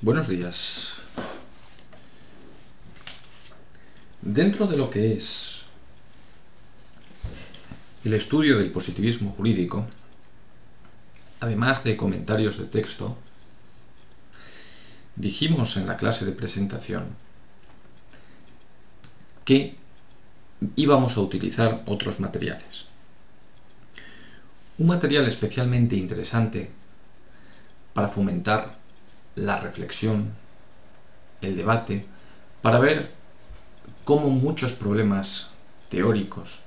Buenos días. Dentro de lo que es el estudio del positivismo jurídico, además de comentarios de texto, dijimos en la clase de presentación que íbamos a utilizar otros materiales. Un material especialmente interesante para fomentar la reflexión, el debate, para ver cómo muchos problemas teóricos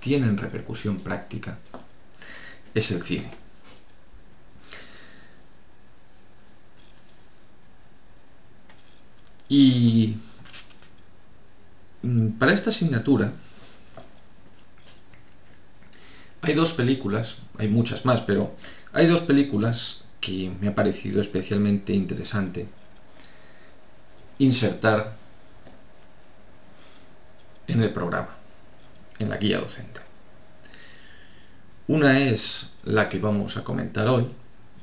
tienen repercusión práctica, es el cine. Y para esta asignatura hay dos películas, hay muchas más, pero hay dos películas que me ha parecido especialmente interesante insertar en el programa, en la guía docente. Una es la que vamos a comentar hoy,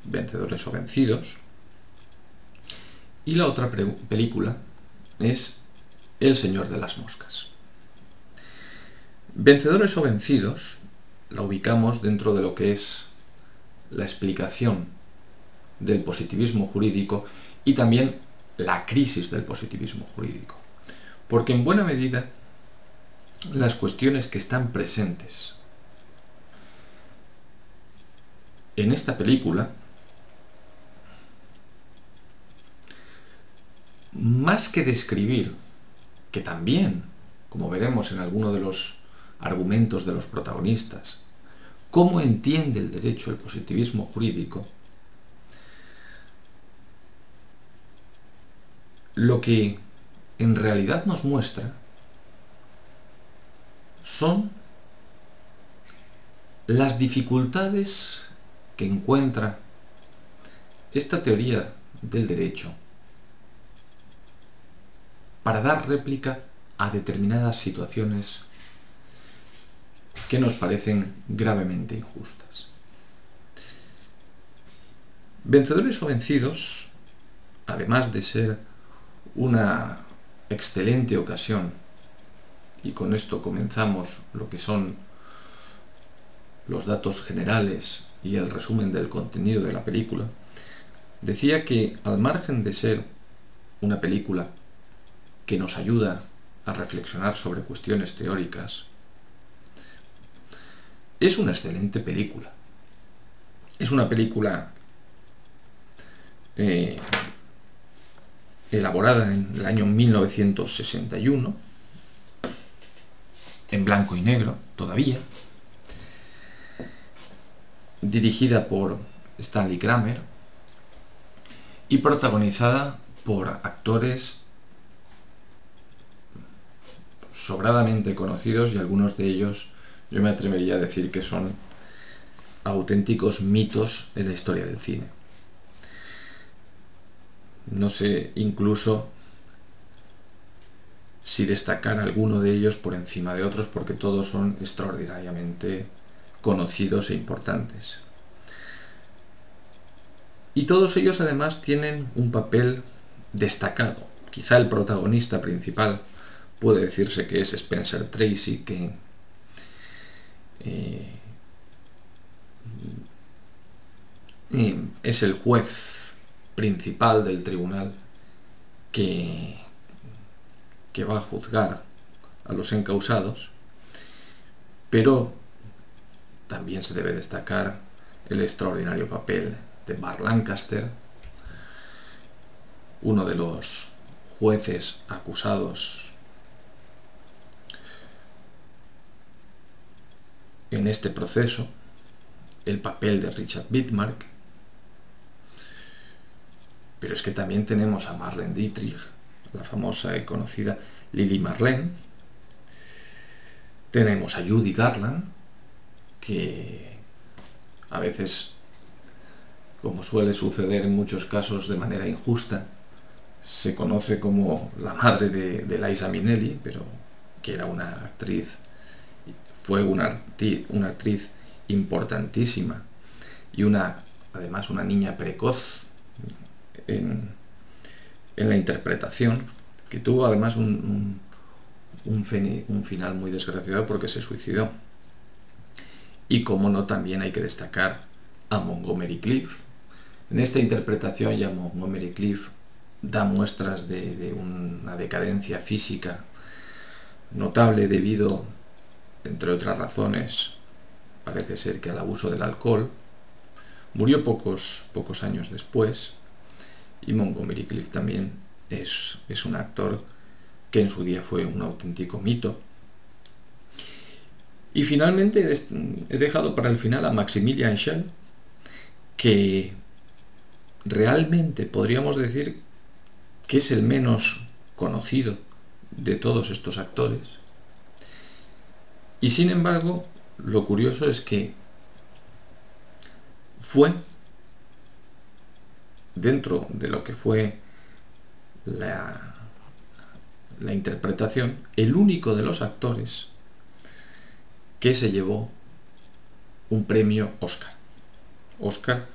Vencedores o Vencidos, y la otra película es El Señor de las Moscas. Vencedores o Vencidos la ubicamos dentro de lo que es la explicación del positivismo jurídico y también la crisis del positivismo jurídico. Porque en buena medida las cuestiones que están presentes en esta película, más que describir, que también, como veremos en alguno de los argumentos de los protagonistas, cómo entiende el derecho el positivismo jurídico, lo que en realidad nos muestra son las dificultades que encuentra esta teoría del derecho para dar réplica a determinadas situaciones que nos parecen gravemente injustas. Vencedores o vencidos, además de ser una excelente ocasión, y con esto comenzamos lo que son los datos generales y el resumen del contenido de la película, decía que al margen de ser una película que nos ayuda a reflexionar sobre cuestiones teóricas, es una excelente película. Es una película eh, elaborada en el año 1961, en blanco y negro todavía, dirigida por Stanley Kramer y protagonizada por actores sobradamente conocidos y algunos de ellos yo me atrevería a decir que son auténticos mitos en la historia del cine no sé incluso si destacar alguno de ellos por encima de otros porque todos son extraordinariamente conocidos e importantes. Y todos ellos además tienen un papel destacado. Quizá el protagonista principal puede decirse que es Spencer Tracy, que eh, es el juez principal del tribunal que, que va a juzgar a los encausados, pero también se debe destacar el extraordinario papel de Bar Lancaster, uno de los jueces acusados en este proceso, el papel de Richard Bitmark, pero es que también tenemos a Marlene Dietrich, la famosa y conocida Lily Marlene. Tenemos a Judy Garland, que a veces, como suele suceder en muchos casos de manera injusta, se conoce como la madre de, de Liza Minnelli, pero que era una actriz fue una, actriz importantísima y una, además, una niña precoz en, la interpretación, que tuvo además un, un, final muy desgraciado porque se suicidó. Y como no, también hay que destacar a Montgomery Cliff. En esta interpretación ya Montgomery Cliff da muestras de, una decadencia física notable debido, entre otras razones, parece ser que al abuso del alcohol. Murió pocos, pocos años después y Montgomery Cliff también es, es un actor que en su día fue un auténtico mito. Y finalmente he dejado para el final a Maximilian Schell, que realmente podríamos decir que es el menos conocido de todos estos actores. Y sin embargo, lo curioso es que fue, dentro de lo que fue la, interpretación, el único de los actores que se llevó un premio Oscar. Oscar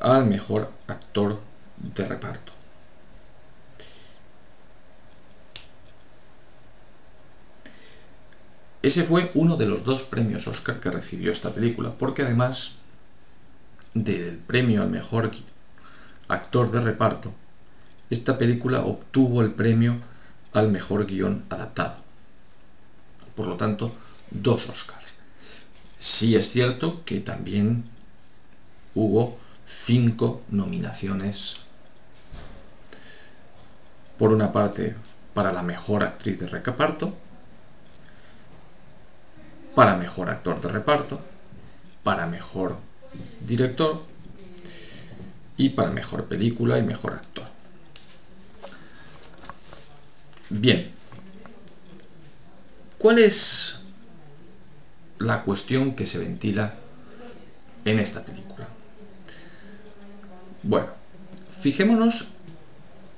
al mejor actor de reparto. Ese fue uno de los dos premios Oscar que recibió esta película, porque además del premio al mejor actor de reparto, esta película obtuvo el premio al mejor guion adaptado. Por lo tanto, dos Oscars. Sí es cierto que también hubo cinco nominaciones. Por una parte, para la mejor actriz de reparto, para mejor actor de reparto, para mejor director y para mejor película y mejor actor. Bien, ¿cuál es la cuestión que se ventila en esta película? Bueno, fijémonos,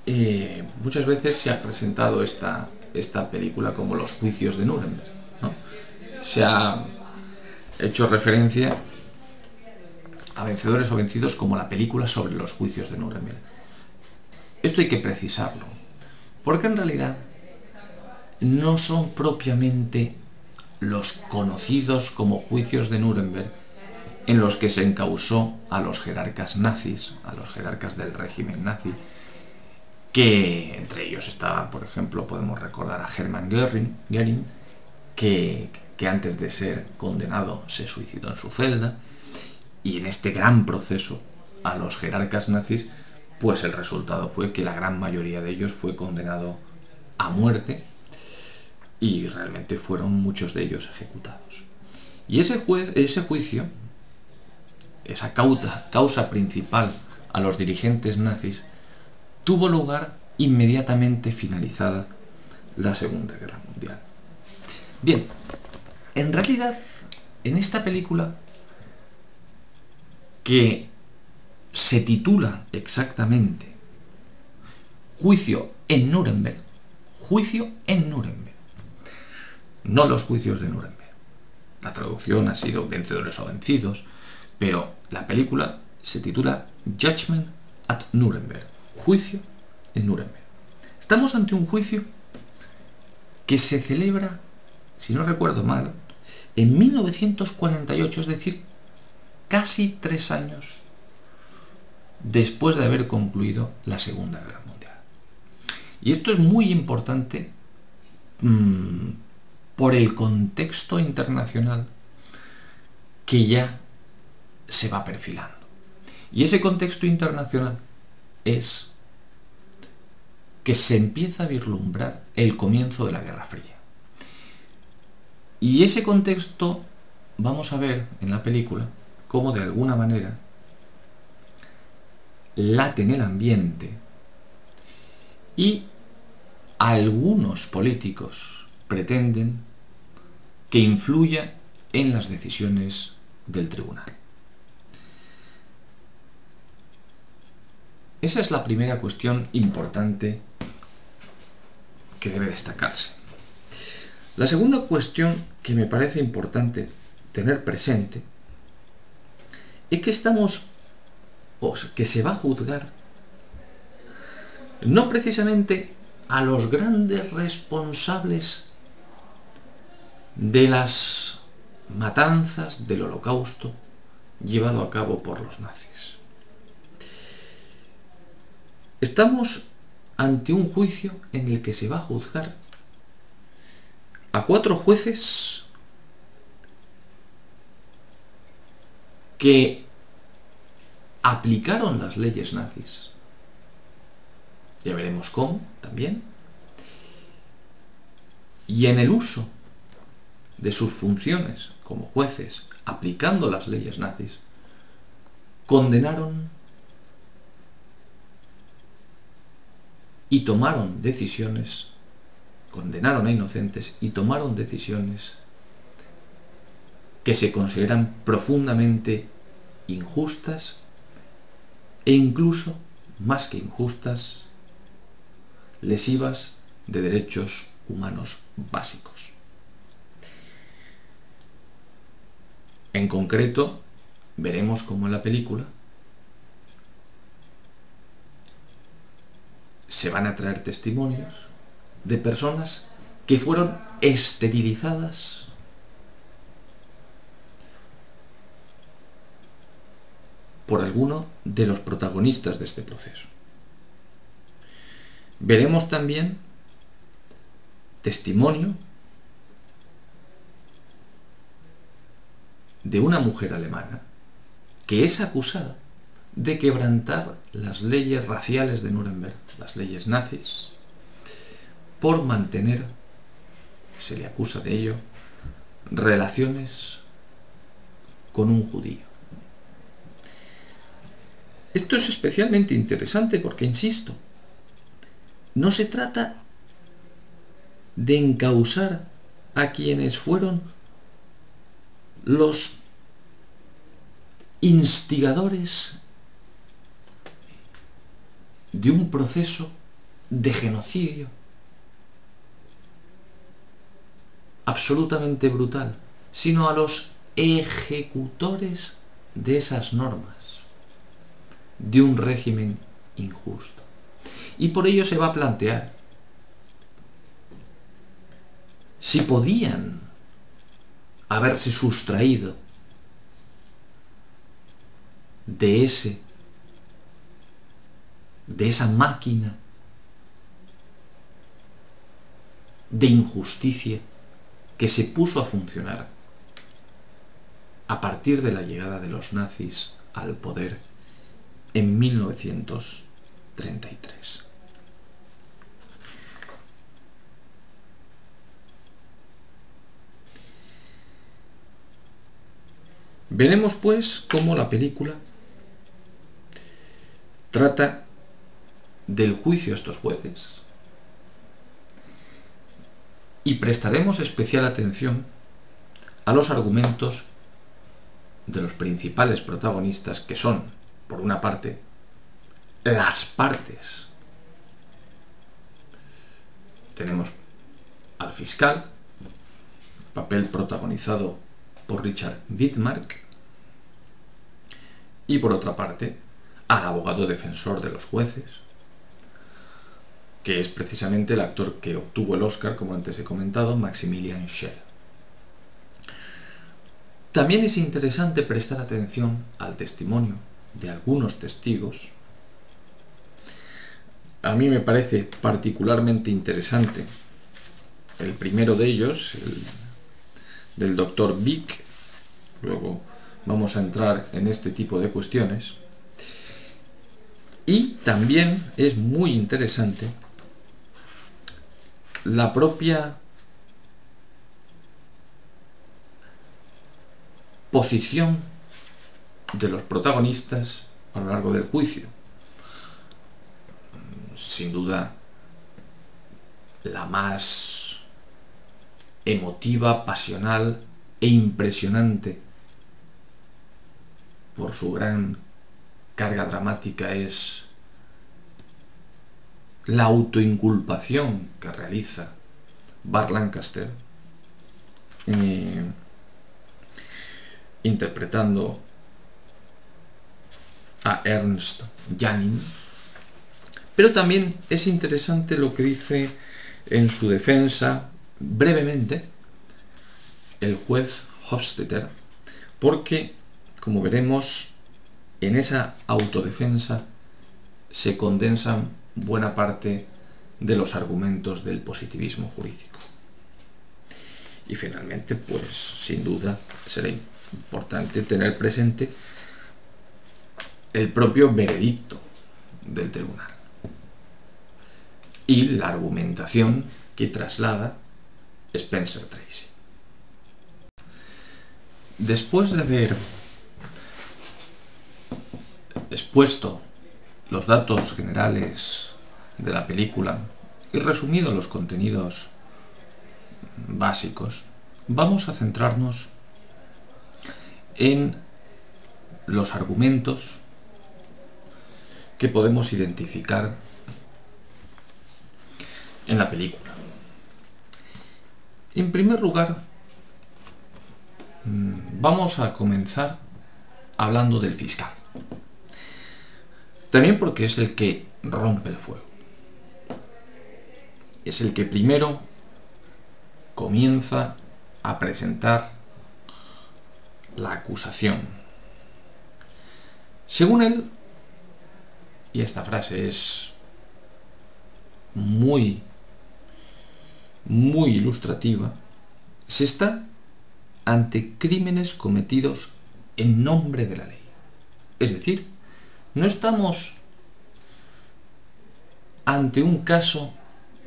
eh, muchas veces se ha presentado esta, esta película como los juicios de Nuremberg. Se ha hecho referencia a Vencedores o Vencidos como la película sobre los juicios de Nuremberg. Esto hay que precisarlo, porque en realidad no son propiamente los conocidos como juicios de Nuremberg en los que se encausó a los jerarcas nazis, a los jerarcas del régimen nazi, que entre ellos estaban, por ejemplo, podemos recordar a Hermann Göring, que, que antes de ser condenado se suicidó en su celda, y en este gran proceso a los jerarcas nazis, pues el resultado fue que la gran mayoría de ellos fue condenado a muerte y realmente fueron muchos de ellos ejecutados. Y ese, juez, ese juicio, esa causa, causa principal a los dirigentes nazis, tuvo lugar inmediatamente finalizada la Segunda Guerra Mundial. Bien, en realidad, en esta película que se titula exactamente Juicio en Nuremberg, Juicio en Nuremberg, no los juicios de Nuremberg. La traducción ha sido Vencedores o Vencidos, pero la película se titula Judgment at Nuremberg, Juicio en Nuremberg. Estamos ante un juicio que se celebra, si no recuerdo mal, en 1948, es decir, casi tres años después de haber concluido la Segunda Guerra Mundial. Y esto es muy importante mm, por el contexto internacional que ya se va perfilando. Y ese contexto internacional es que se empieza a vislumbrar el comienzo de la Guerra Fría. Y ese contexto vamos a ver en la película cómo de alguna manera late en el ambiente y algunos políticos pretenden que influya en las decisiones del tribunal. Esa es la primera cuestión importante que debe destacarse. La segunda cuestión que me parece importante tener presente es que estamos, que se va a juzgar, no precisamente a los grandes responsables de las matanzas del holocausto llevado a cabo por los nazis. Estamos ante un juicio en el que se va a juzgar a cuatro jueces que aplicaron las leyes nazis. Ya veremos cómo también. Y en el uso de sus funciones como jueces, aplicando las leyes nazis, condenaron y tomaron decisiones, condenaron a inocentes y tomaron decisiones que se consideran profundamente injustas e incluso, más que injustas, lesivas de derechos humanos básicos. En concreto, veremos cómo en la película se van a traer testimonios de personas que fueron esterilizadas por alguno de los protagonistas de este proceso. Veremos también testimonio de una mujer alemana que es acusada de quebrantar las leyes raciales de Nuremberg, las leyes nazis, por mantener, se le acusa de ello, relaciones con un judío. Esto es especialmente interesante porque, insisto, no se trata de encausar a quienes fueron los instigadores de un proceso de genocidio absolutamente brutal, sino a los ejecutores de esas normas, de un régimen injusto. Y por ello se va a plantear si podían haberse sustraído de ese de esa máquina de injusticia que se puso a funcionar a partir de la llegada de los nazis al poder en 1933. Veremos pues cómo la película trata del juicio a estos jueces y prestaremos especial atención a los argumentos de los principales protagonistas que son, por una parte, las partes. Tenemos al fiscal, papel protagonizado por Richard Wittmark, y por otra parte, al abogado defensor de los jueces, que es precisamente el actor que obtuvo el Oscar, como antes he comentado, Maximilian Schell. También es interesante prestar atención al testimonio de algunos testigos. A mí me parece particularmente interesante el primero de ellos, el del doctor Vick. Luego vamos a entrar en este tipo de cuestiones. Y también es muy interesante la propia posición de los protagonistas a lo largo del juicio. Sin duda, la más emotiva, pasional e impresionante por su gran carga dramática es la autoinculpación que realiza Bart Lancaster eh, interpretando a Ernst Janin, pero también es interesante lo que dice en su defensa brevemente el juez Hofstetter, porque, como veremos, en esa autodefensa se condensan buena parte de los argumentos del positivismo jurídico. Y finalmente, pues sin duda será importante tener presente el propio veredicto del tribunal y la argumentación que traslada Spencer Tracy. Después de haber expuesto los datos generales de la película y resumido los contenidos básicos, vamos a centrarnos en los argumentos que podemos identificar en la película. En primer lugar, mm, vamos a comenzar hablando del fiscal. También porque es el que rompe el fuego. Es el que primero comienza a presentar la acusación. Según él, y esta frase es muy, muy ilustrativa, se está ante crímenes cometidos en nombre de la ley. Es decir, no estamos ante un caso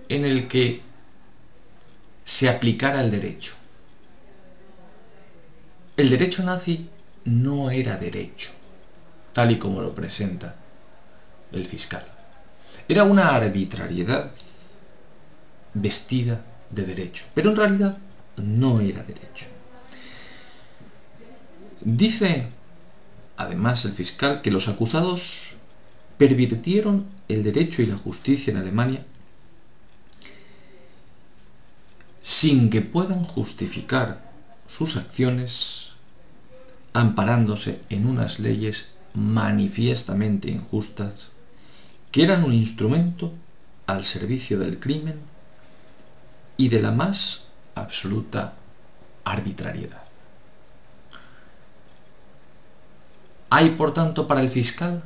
en el que se aplicara el derecho. El derecho nazi no era derecho, tal y como lo presenta el fiscal. Era una arbitrariedad vestida de derecho, pero en realidad no era derecho. Dice además el fiscal que los acusados pervirtieron el derecho y la justicia en Alemania sin que puedan justificar sus acciones amparándose en unas leyes manifiestamente injustas que eran un instrumento al servicio del crimen y de la más absoluta arbitrariedad. Hay, por tanto, para el fiscal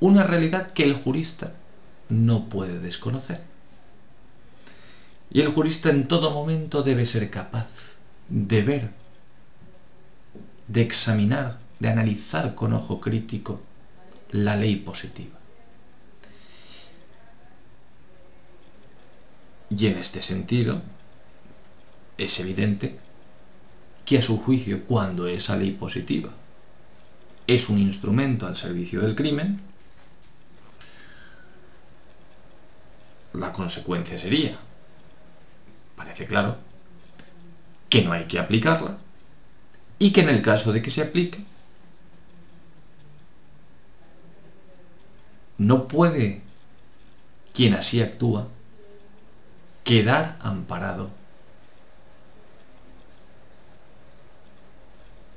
una realidad que el jurista no puede desconocer. Y el jurista en todo momento debe ser capaz de ver, de examinar, de analizar con ojo crítico la ley positiva. Y en este sentido, es evidente que a su juicio, cuando esa ley positiva es un instrumento al servicio del crimen, la consecuencia sería, parece claro, que no hay que aplicarla y que en el caso de que se aplique, no puede quien así actúa quedar amparado,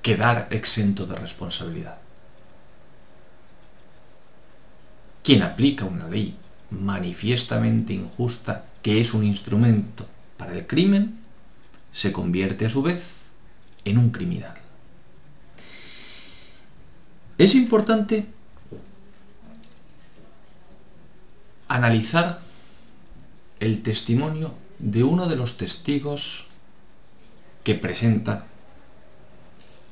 quedar exento de responsabilidad. Quien aplica una ley manifiestamente injusta que es un instrumento para el crimen, se convierte a su vez en un criminal. Es importante analizar el testimonio de uno de los testigos que presenta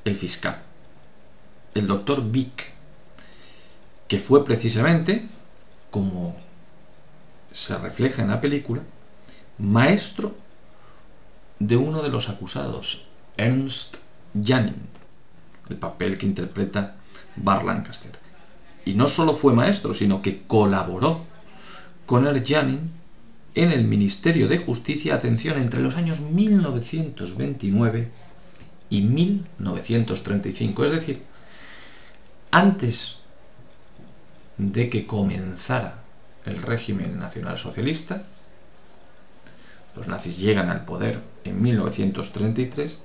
el fiscal, el doctor Vick, que fue precisamente, como se refleja en la película, maestro de uno de los acusados, Ernst Janin, el papel que interpreta Bar Lancaster. Y no solo fue maestro, sino que colaboró con Ernst Janin en el Ministerio de Justicia, atención, entre los años 1929 y 1935. Es decir, antes de que comenzara el régimen nacionalsocialista, los nazis llegan al poder en 1933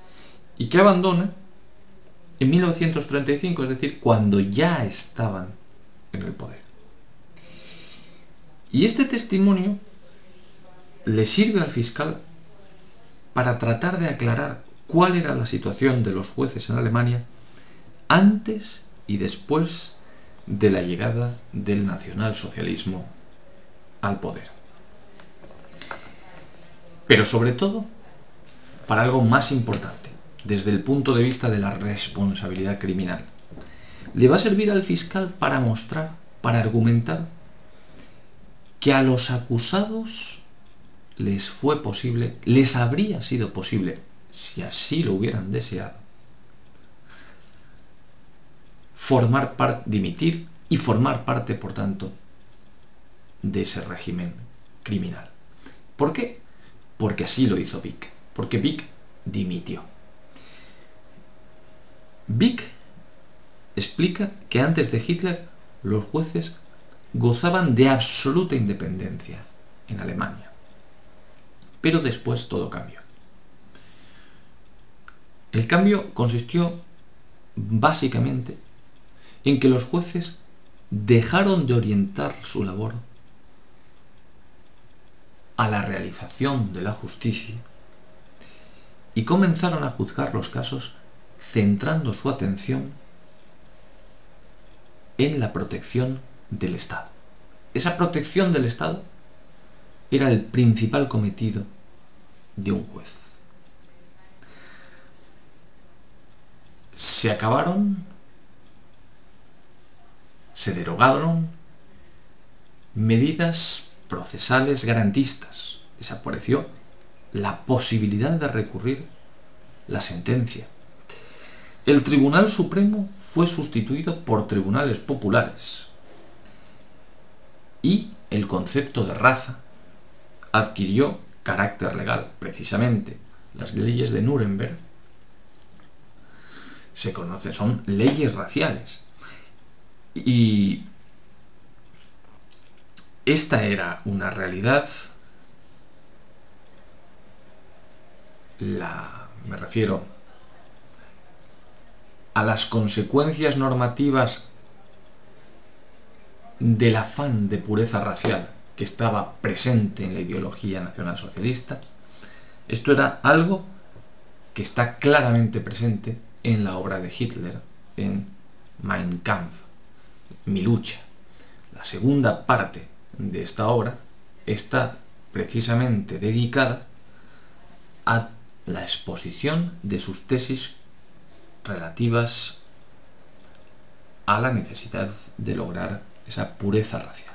y que abandona en 1935, es decir, cuando ya estaban en el poder. Y este testimonio le sirve al fiscal para tratar de aclarar cuál era la situación de los jueces en Alemania antes y después de la llegada del nacionalsocialismo al poder. Pero sobre todo, para algo más importante, desde el punto de vista de la responsabilidad criminal. Le va a servir al fiscal para mostrar, para argumentar, que a los acusados les fue posible, les habría sido posible, si así lo hubieran deseado, formar parte, dimitir y formar parte, por tanto, de ese régimen criminal. ¿Por qué? Porque así lo hizo Vic. Porque Vic dimitió. Vic explica que antes de Hitler los jueces gozaban de absoluta independencia en Alemania. Pero después todo cambió. El cambio consistió básicamente en que los jueces dejaron de orientar su labor a la realización de la justicia y comenzaron a juzgar los casos centrando su atención en la protección del Estado. Esa protección del Estado era el principal cometido de un juez. Se acabaron, se derogaron medidas procesales garantistas. Desapareció la posibilidad de recurrir la sentencia. El Tribunal Supremo fue sustituido por tribunales populares y el concepto de raza adquirió carácter legal. Precisamente las leyes de Nuremberg se conocen, son leyes raciales. Y esta era una realidad, la, me refiero a las consecuencias normativas del afán de pureza racial que estaba presente en la ideología nacionalsocialista, esto era algo que está claramente presente en la obra de Hitler, en Mein Kampf, Mi lucha. La segunda parte de esta obra está precisamente dedicada a la exposición de sus tesis relativas a la necesidad de lograr esa pureza racial.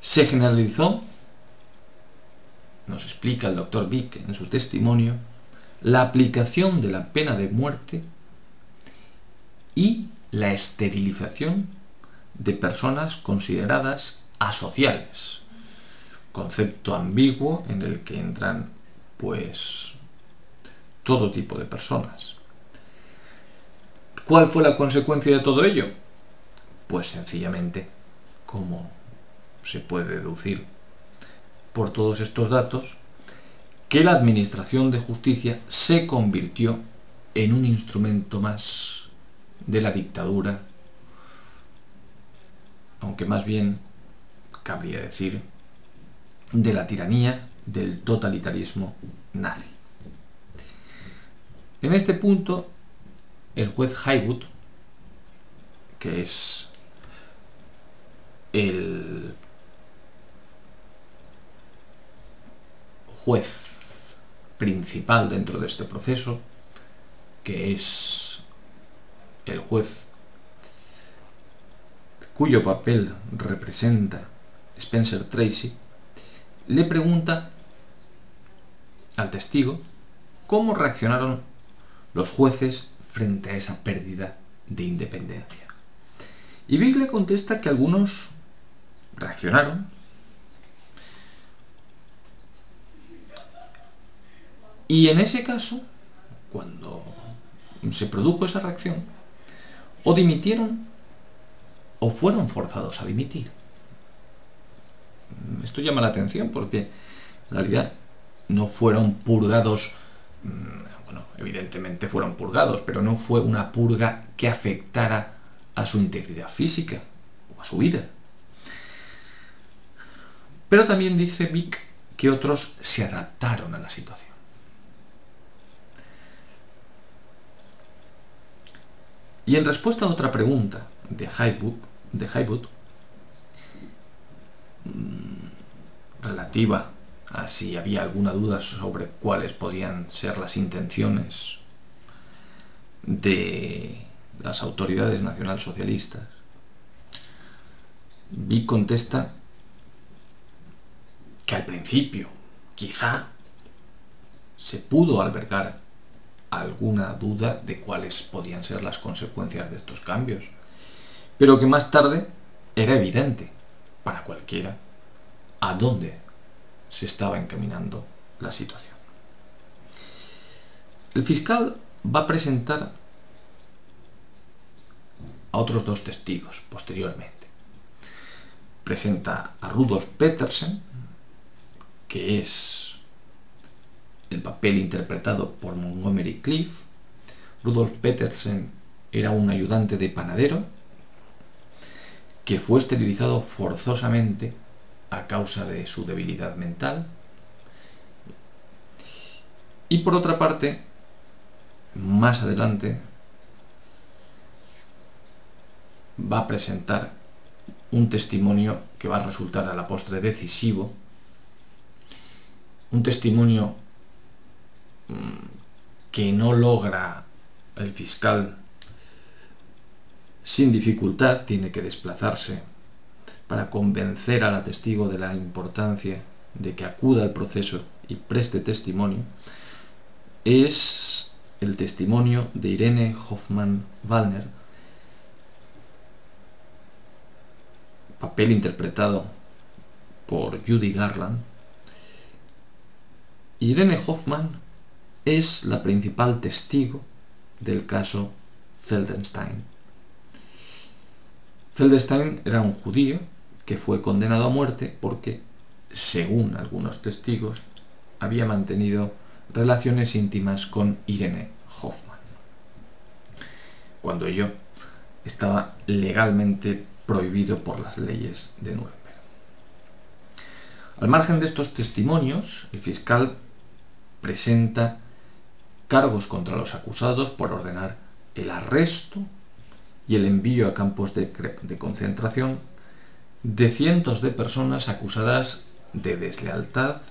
Se generalizó, nos explica el doctor Vick en su testimonio, la aplicación de la pena de muerte y la esterilización de personas consideradas asociales, concepto ambiguo en el que entran pues todo tipo de personas. ¿Cuál fue la consecuencia de todo ello? Pues sencillamente, como se puede deducir por todos estos datos, que la Administración de Justicia se convirtió en un instrumento más de la dictadura, aunque más bien cabría decir de la tiranía del totalitarismo nazi. En este punto, el juez Haywood, que es el juez principal dentro de este proceso, que es el juez cuyo papel representa Spencer Tracy, le pregunta al testigo cómo reaccionaron los jueces frente a esa pérdida de independencia. Y Vic le contesta que algunos reaccionaron, y en ese caso, cuando se produjo esa reacción, o dimitieron o fueron forzados a dimitir. Esto llama la atención porque en realidad no fueron purgados, mm, bueno, evidentemente fueron purgados, pero no fue una purga que afectara a su integridad física o a su vida. Pero también dice Vic que otros se adaptaron a la situación. Y en respuesta a otra pregunta de Highwood, de mm, relativa a si había alguna duda sobre cuáles podían ser las intenciones de las autoridades nacionalsocialistas, Vic contesta que al principio quizá se pudo albergar alguna duda de cuáles podían ser las consecuencias de estos cambios, pero que más tarde era evidente para cualquiera a dónde se estaba encaminando la situación. El fiscal va a presentar a otros dos testigos posteriormente. Presenta a Rudolf Petersen, que es el papel interpretado por Montgomery Cliff. Rudolf Petersen era un ayudante de panadero que fue esterilizado forzosamente a causa de su debilidad mental. Y por otra parte, más adelante, va a presentar un testimonio que va a resultar a la postre decisivo, un testimonio que no logra el fiscal sin dificultad, tiene que desplazarse para convencer al testigo de la importancia de que acuda al proceso y preste testimonio, es el testimonio de Irene Hoffman-Wallner, papel interpretado por Judy Garland. Irene Hoffman es la principal testigo del caso Feldenstein. Feldenstein era un judío que fue condenado a muerte porque, según algunos testigos, había mantenido relaciones íntimas con Irene Hoffman, cuando ello estaba legalmente prohibido por las leyes de Nuremberg. Al margen de estos testimonios, el fiscal presenta cargos contra los acusados por ordenar el arresto y el envío a campos de, concentración de cientos de personas acusadas de deslealtad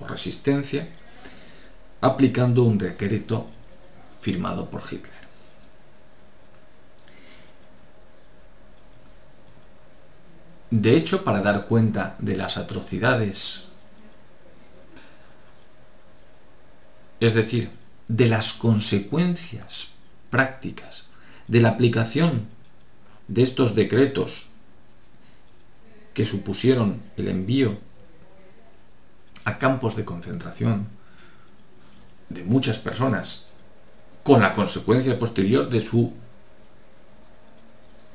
o resistencia, aplicando un decreto firmado por Hitler. De hecho, para dar cuenta de las atrocidades es decir, de las consecuencias prácticas de la aplicación de estos decretos que supusieron el envío a campos de concentración de muchas personas con la consecuencia posterior de su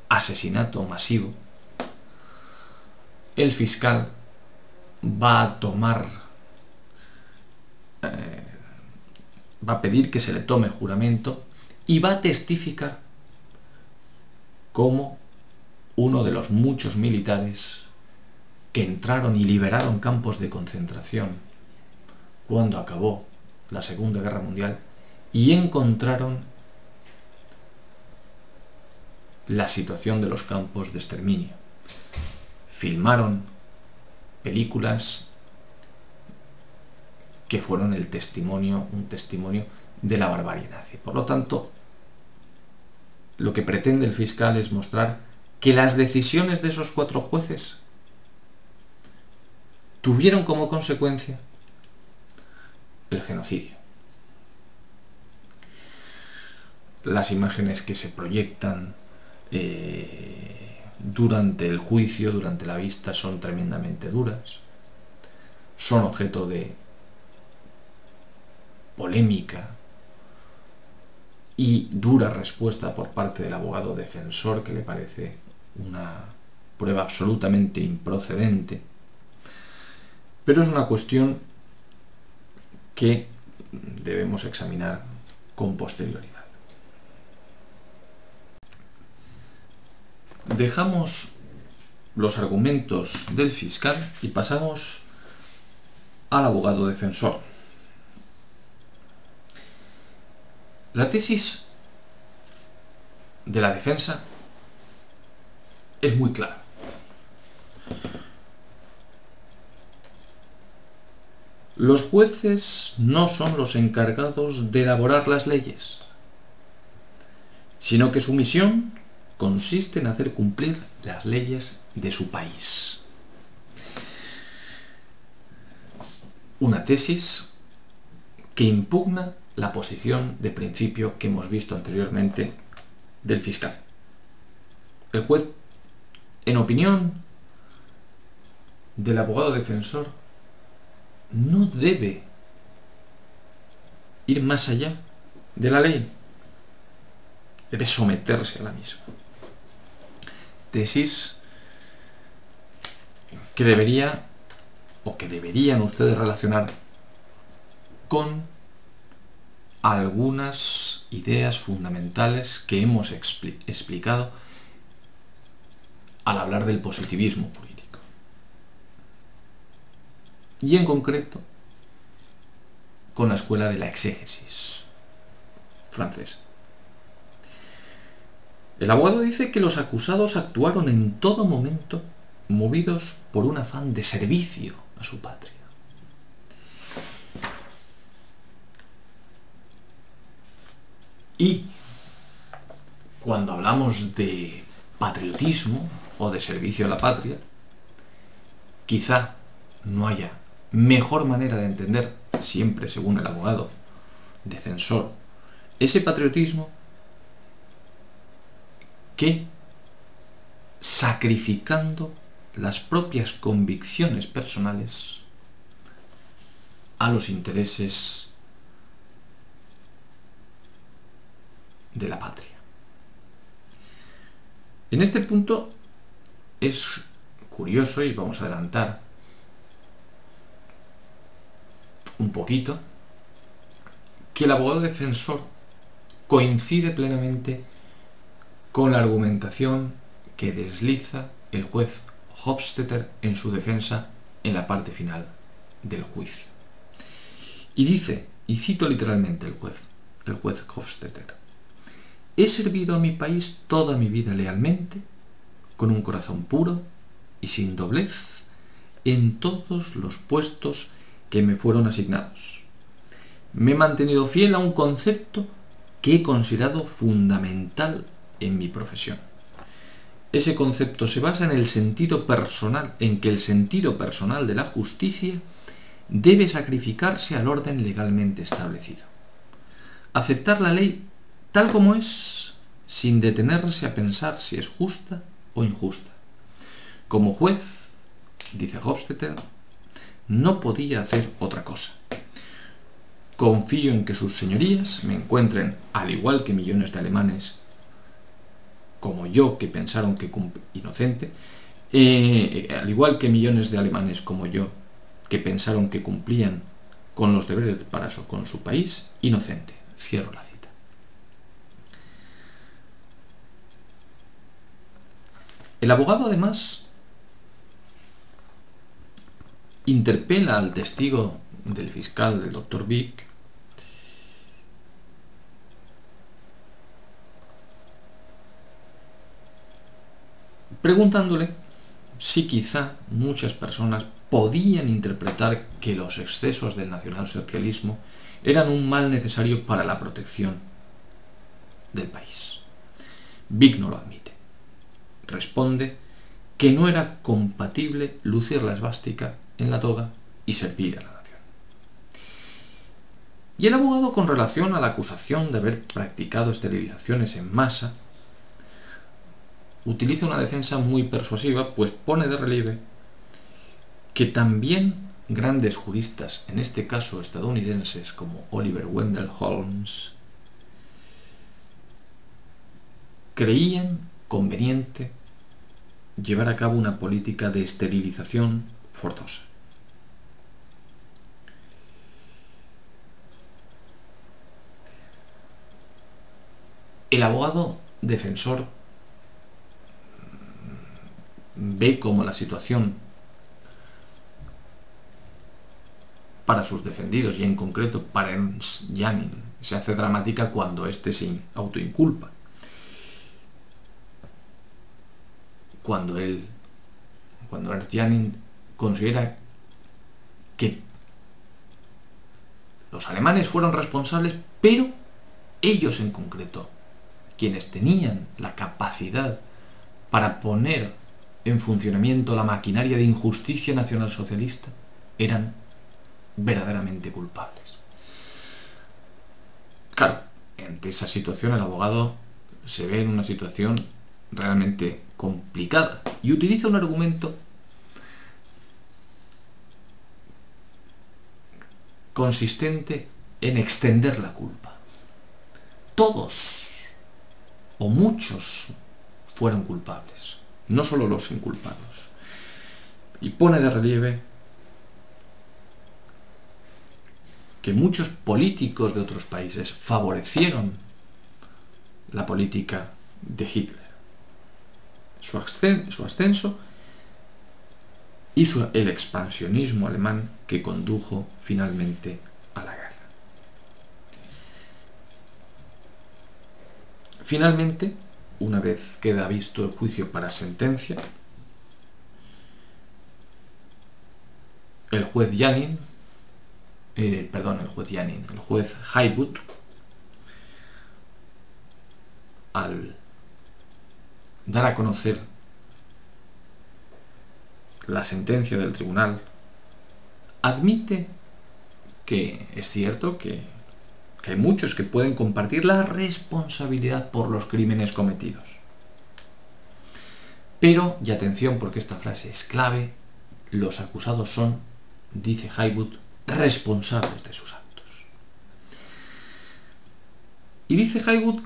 asesinato masivo, el fiscal va a tomar eh, va a pedir que se le tome juramento y va a testificar como uno de los muchos militares que entraron y liberaron campos de concentración cuando acabó la Segunda Guerra Mundial y encontraron la situación de los campos de exterminio. Filmaron películas que fueron el testimonio, un testimonio de la barbarie nazi. Por lo tanto, lo que pretende el fiscal es mostrar que las decisiones de esos cuatro jueces tuvieron como consecuencia el genocidio. Las imágenes que se proyectan eh, durante el juicio, durante la vista, son tremendamente duras. Son objeto de polémica y dura respuesta por parte del abogado defensor que le parece una prueba absolutamente improcedente Pero es una cuestión que debemos examinar con posterioridad. Dejamos los argumentos del fiscal y pasamos al abogado defensor. La tesis de la defensa es muy clara. Los jueces no son los encargados de elaborar las leyes, sino que su misión consiste en hacer cumplir las leyes de su país. Una tesis que impugna la posición de principio que hemos visto anteriormente del fiscal. El juez, en opinión del abogado defensor, no debe ir más allá de la ley. Debe someterse a la misma. Tesis que debería o que deberían ustedes relacionar con algunas ideas fundamentales que hemos explicado al hablar del positivismo político. Y en concreto, con la escuela de la exégesis francesa. El abogado dice que los acusados actuaron en todo momento movidos por un afán de servicio a su patria. Y cuando hablamos de patriotismo o de servicio a la patria, quizá no haya mejor manera de entender, siempre según el abogado defensor, ese patriotismo que sacrificando las propias convicciones personales a los intereses de la patria. En este punto es curioso y vamos a adelantar un poquito que el abogado defensor coincide plenamente con la argumentación que desliza el juez Hofstetter en su defensa en la parte final del juicio. Y dice, y cito literalmente el juez, el juez Hofstetter, he servido a mi país toda mi vida lealmente, con un corazón puro y sin doblez, en todos los puestos que me fueron asignados. Me he mantenido fiel a un concepto que he considerado fundamental en mi profesión ese concepto se basa en el sentido personal, en que el sentido personal de la justicia debe sacrificarse al orden legalmente establecido. Aceptar la ley tal como es, sin detenerse a pensar si es justa o injusta. Como juez, dice Hofstetter, no podía hacer otra cosa. Confío en que sus señorías me encuentren, al igual que millones de alemanes como yo, que pensaron que inocente, eh, al igual que millones de alemanes como yo, que pensaron que cumplían con los deberes para con su país, inocente. Cierro la El abogado además interpela al testigo del fiscal, del doctor Vick, preguntándole si quizá muchas personas podían interpretar que los excesos del nacionalsocialismo eran un mal necesario para la protección del país. Vic no lo admite. Responde que no era compatible lucir la esvástica en la toga y servir a la nación. Y el abogado con relación a la acusación de haber practicado esterilizaciones en masa utiliza una defensa muy persuasiva, pues pone de relieve que también grandes juristas, en este caso estadounidenses como Oliver Wendell Holmes, creían conveniente llevar a cabo una política de esterilización forzosa. El abogado defensor ve como la situación para sus defendidos y en concreto para Ernst Janin se hace dramática cuando éste se autoinculpa. Cuando él, cuando Ernst considera que los alemanes fueron responsables, pero ellos en concreto, quienes tenían la capacidad para poner en funcionamiento la maquinaria de injusticia nacional socialista, eran verdaderamente culpables. Claro, ante esa situación el abogado se ve en una situación realmente complicada y utiliza un argumento consistente en extender la culpa. Todos o muchos fueron culpables, no solo los inculpados. Y pone de relieve que muchos políticos de otros países favorecieron la política de Hitler, su, ascenso y el expansionismo alemán que condujo finalmente a la guerra. Finalmente, una vez queda visto el juicio para sentencia, el juez Janin, eh, perdón, el juez Janin, el juez Haywood, al dar a conocer la sentencia del tribunal, admite que es cierto que, hay muchos que pueden compartir la responsabilidad por los crímenes cometidos. Pero, y atención porque esta frase es clave, los acusados son, dice Haywood, responsables de sus actos. Y dice Haywood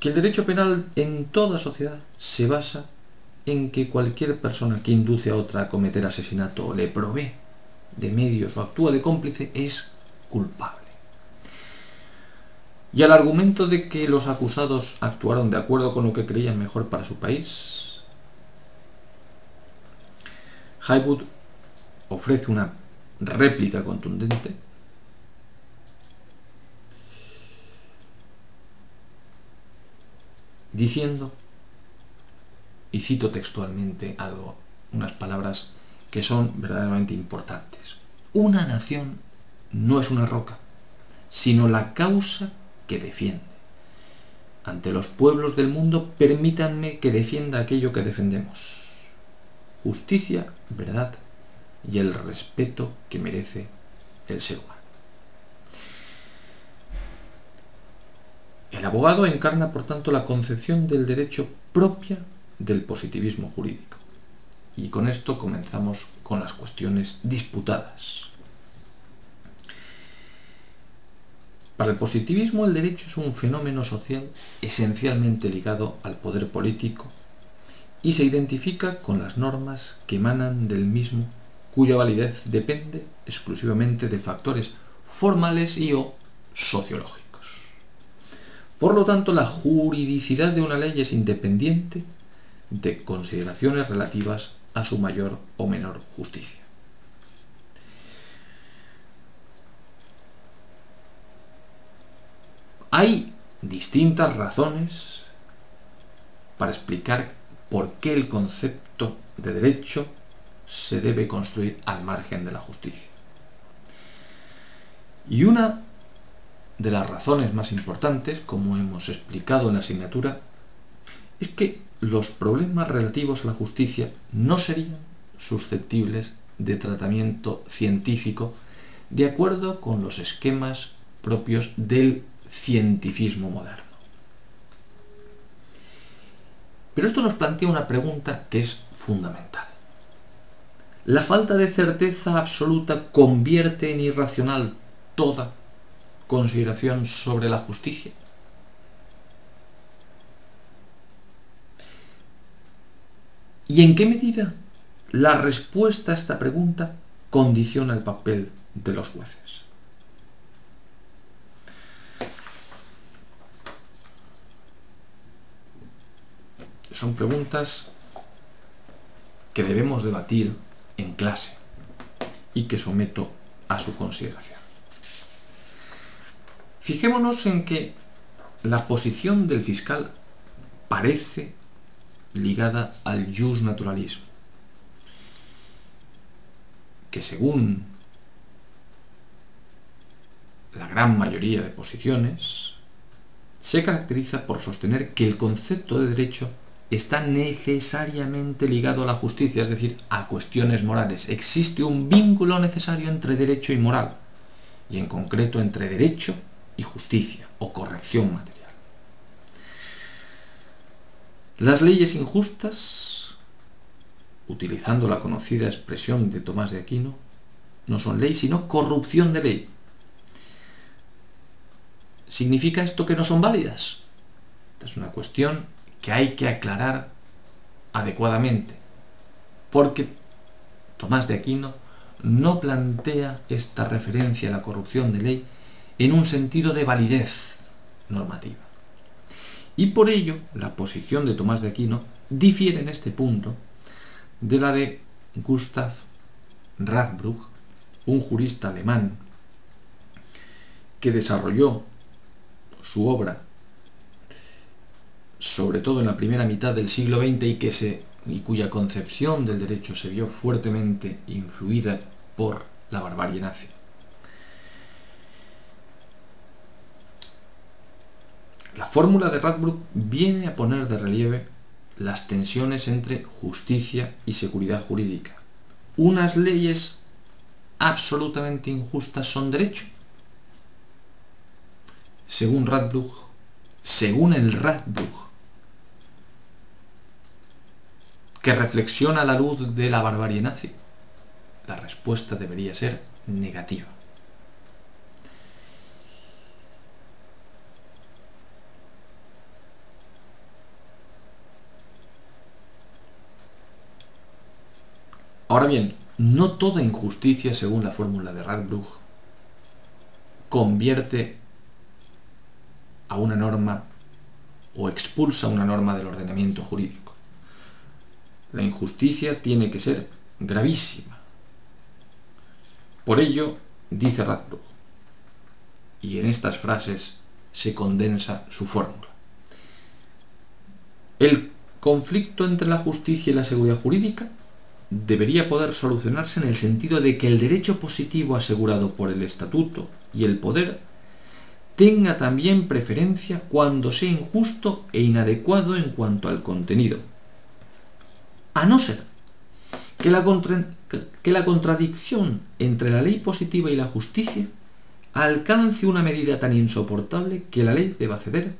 que el derecho penal en toda sociedad se basa en que cualquier persona que induce a otra a cometer asesinato o le provee de medios o actúa de cómplice es culpable. Y al argumento de que los acusados actuaron de acuerdo con lo que creían mejor para su país, Haywood ofrece una réplica contundente diciendo y cito textualmente algo, unas palabras que son verdaderamente importantes. Una nación no es una roca, sino la causa que defiende. Ante los pueblos del mundo, permítanme que defienda aquello que defendemos. Justicia, verdad y el respeto que merece el ser humano. El abogado encarna, por tanto, la concepción del derecho propia del positivismo jurídico. Y con esto comenzamos con las cuestiones disputadas. Para el positivismo el derecho es un fenómeno social esencialmente ligado al poder político y se identifica con las normas que emanan del mismo cuya validez depende exclusivamente de factores formales y o sociológicos. Por lo tanto, la juridicidad de una ley es independiente de consideraciones relativas a su mayor o menor justicia. Hay distintas razones para explicar por qué el concepto de derecho se debe construir al margen de la justicia. Y una de las razones más importantes, como hemos explicado en la asignatura, es que los problemas relativos a la justicia no serían susceptibles de tratamiento científico de acuerdo con los esquemas propios del cientifismo moderno. Pero esto nos plantea una pregunta que es fundamental. ¿La falta de certeza absoluta convierte en irracional toda consideración sobre la justicia. ¿Y en qué medida la respuesta a esta pregunta condiciona el papel de los jueces? Son preguntas que debemos debatir en clase y que someto a su consideración. Fijémonos en que la posición del fiscal parece ligada al jus naturalismo, que según la gran mayoría de posiciones, se caracteriza por sostener que el concepto de derecho está necesariamente ligado a la justicia, es decir, a cuestiones morales. Existe un vínculo necesario entre derecho y moral, y en concreto entre derecho y justicia o corrección material. Las leyes injustas, utilizando la conocida expresión de Tomás de Aquino, no son ley, sino corrupción de ley. ¿Significa esto que no son válidas? Esta es una cuestión que hay que aclarar adecuadamente, porque Tomás de Aquino no plantea esta referencia a la corrupción de ley en un sentido de validez normativa. Y por ello, la posición de Tomás de Aquino difiere en este punto de la de Gustav Radbruch, un jurista alemán que desarrolló su obra sobre todo en la primera mitad del siglo XX y, que se, y cuya concepción del derecho se vio fuertemente influida por la barbarie nazi. La fórmula de Radbruch viene a poner de relieve las tensiones entre justicia y seguridad jurídica. Unas leyes absolutamente injustas son derecho. Según Radbruch, según el Radbruch, que reflexiona a la luz de la barbarie nazi? La respuesta debería ser negativa. Ahora bien, no toda injusticia, según la fórmula de Radbruch, convierte a una norma o expulsa una norma del ordenamiento jurídico. La injusticia tiene que ser gravísima. Por ello, dice Radbruch, y en estas frases se condensa su fórmula. El conflicto entre la justicia y la seguridad jurídica debería poder solucionarse en el sentido de que el derecho positivo asegurado por el estatuto y el poder tenga también preferencia cuando sea injusto e inadecuado en cuanto al contenido, a no ser que la, que la contradicción entre la ley positiva y la justicia alcance una medida tan insoportable que la ley deba ceder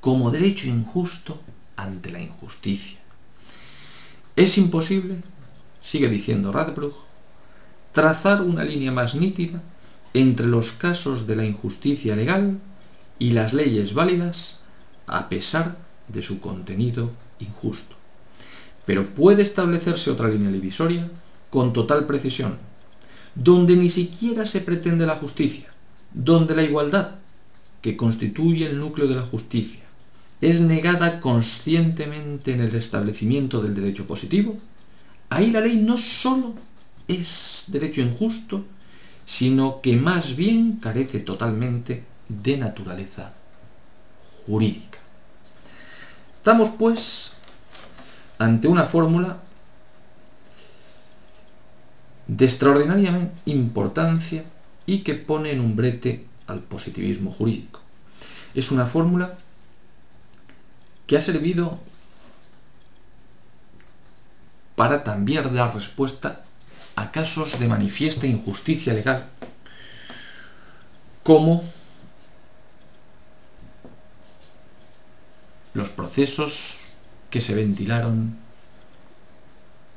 como derecho injusto ante la injusticia. Es imposible, sigue diciendo Radbruch, trazar una línea más nítida entre los casos de la injusticia legal y las leyes válidas a pesar de su contenido injusto. Pero puede establecerse otra línea divisoria con total precisión, donde ni siquiera se pretende la justicia, donde la igualdad, que constituye el núcleo de la justicia, es negada conscientemente en el establecimiento del derecho positivo, ahí la ley no sólo es derecho injusto, sino que más bien carece totalmente de naturaleza jurídica. Estamos pues ante una fórmula de extraordinaria importancia y que pone en un brete al positivismo jurídico. Es una fórmula que ha servido para también dar respuesta a casos de manifiesta injusticia legal, como los procesos que se ventilaron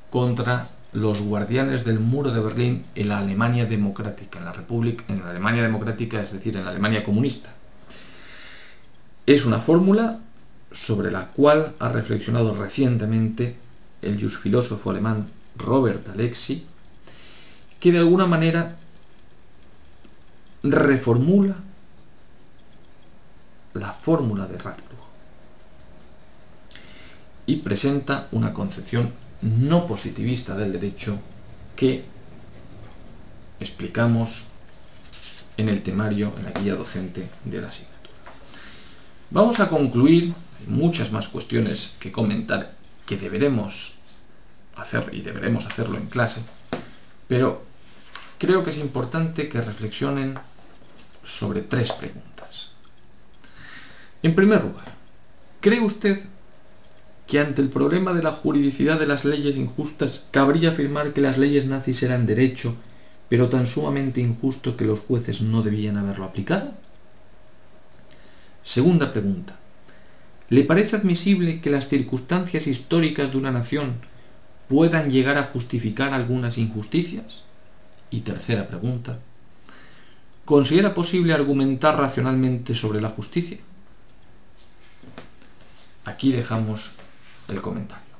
contra los guardianes del muro de Berlín en la Alemania democrática, en la República, en la Alemania democrática, es decir, en la Alemania comunista. Es una fórmula sobre la cual ha reflexionado recientemente el filósofo alemán Robert Alexi, que de alguna manera reformula la fórmula de Radcliffe y presenta una concepción no positivista del derecho que explicamos en el temario, en la guía docente de la asignatura. Vamos a concluir, hay muchas más cuestiones que comentar que deberemos hacer y deberemos hacerlo en clase, pero creo que es importante que reflexionen sobre tres preguntas. En primer lugar, ¿cree usted que ante el problema de la juridicidad de las leyes injustas cabría afirmar que las leyes nazis eran derecho, pero tan sumamente injusto que los jueces no debían haberlo aplicado? Segunda pregunta. ¿Le parece admisible que las circunstancias históricas de una nación puedan llegar a justificar algunas injusticias? Y tercera pregunta. ¿Considera posible argumentar racionalmente sobre la justicia? Aquí dejamos el comentario.